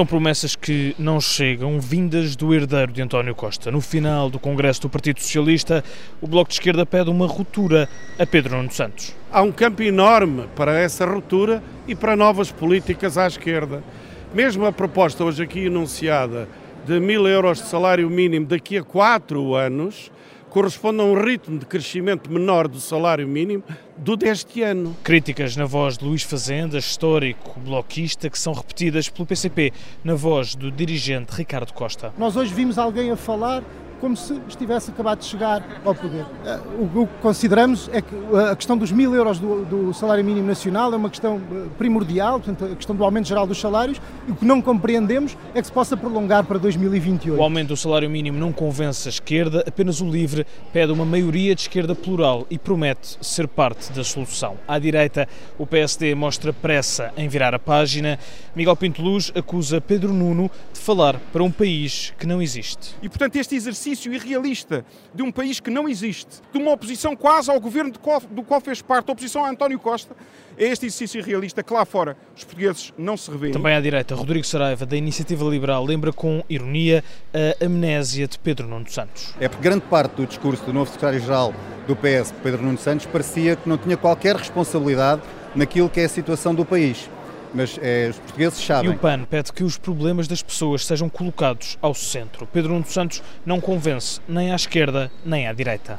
São promessas que não chegam, vindas do herdeiro de António Costa. No final do Congresso do Partido Socialista, o Bloco de Esquerda pede uma ruptura a Pedro Nuno Santos. Há um campo enorme para essa ruptura e para novas políticas à esquerda. Mesmo a proposta hoje aqui enunciada de mil euros de salário mínimo daqui a quatro anos corresponde a um ritmo de crescimento menor do salário mínimo do deste ano. Críticas na voz de Luís Fazenda, histórico bloquista, que são repetidas pelo PCP na voz do dirigente Ricardo Costa. Nós hoje vimos alguém a falar como se estivesse acabado de chegar ao poder. Eh, o que consideramos é que a questão dos mil euros do, do, salário mínimo nacional é uma questão eh, primordial, portanto, a questão do aumento geral dos salários, e o que não compreendemos é que se possa prolongar para 2028. O aumento do salário mínimo não convence a esquerda, apenas o LIVRE pede uma maioria de esquerda plural e promete ser parte da solução. À direita, o PSD mostra pressa em virar a página. Miguel Pinto Luz acusa Pedro Nuno de falar para um país que não existe. E, portanto, este exercício exercício irrealista de um país que não existe, de uma oposição quase ao governo qual, do qual fez parte, a oposição a António Costa, é este exercício irrealista que lá fora os portugueses não se revêem. Também à direita, Rodrigo Saraiva, da Iniciativa Liberal, lembra com ironia a amnésia de Pedro Nuno Santos. É porque grande parte do discurso do novo secretário-geral do PS, Pedro Nuno Santos, parecia que não tinha qualquer responsabilidade naquilo que é a situação do país mas é, os portugueses sabem. E o PAN pede que os problemas das pessoas sejam colocados ao centro. Pedro Nuno Santos não convence nem à esquerda nem à direita.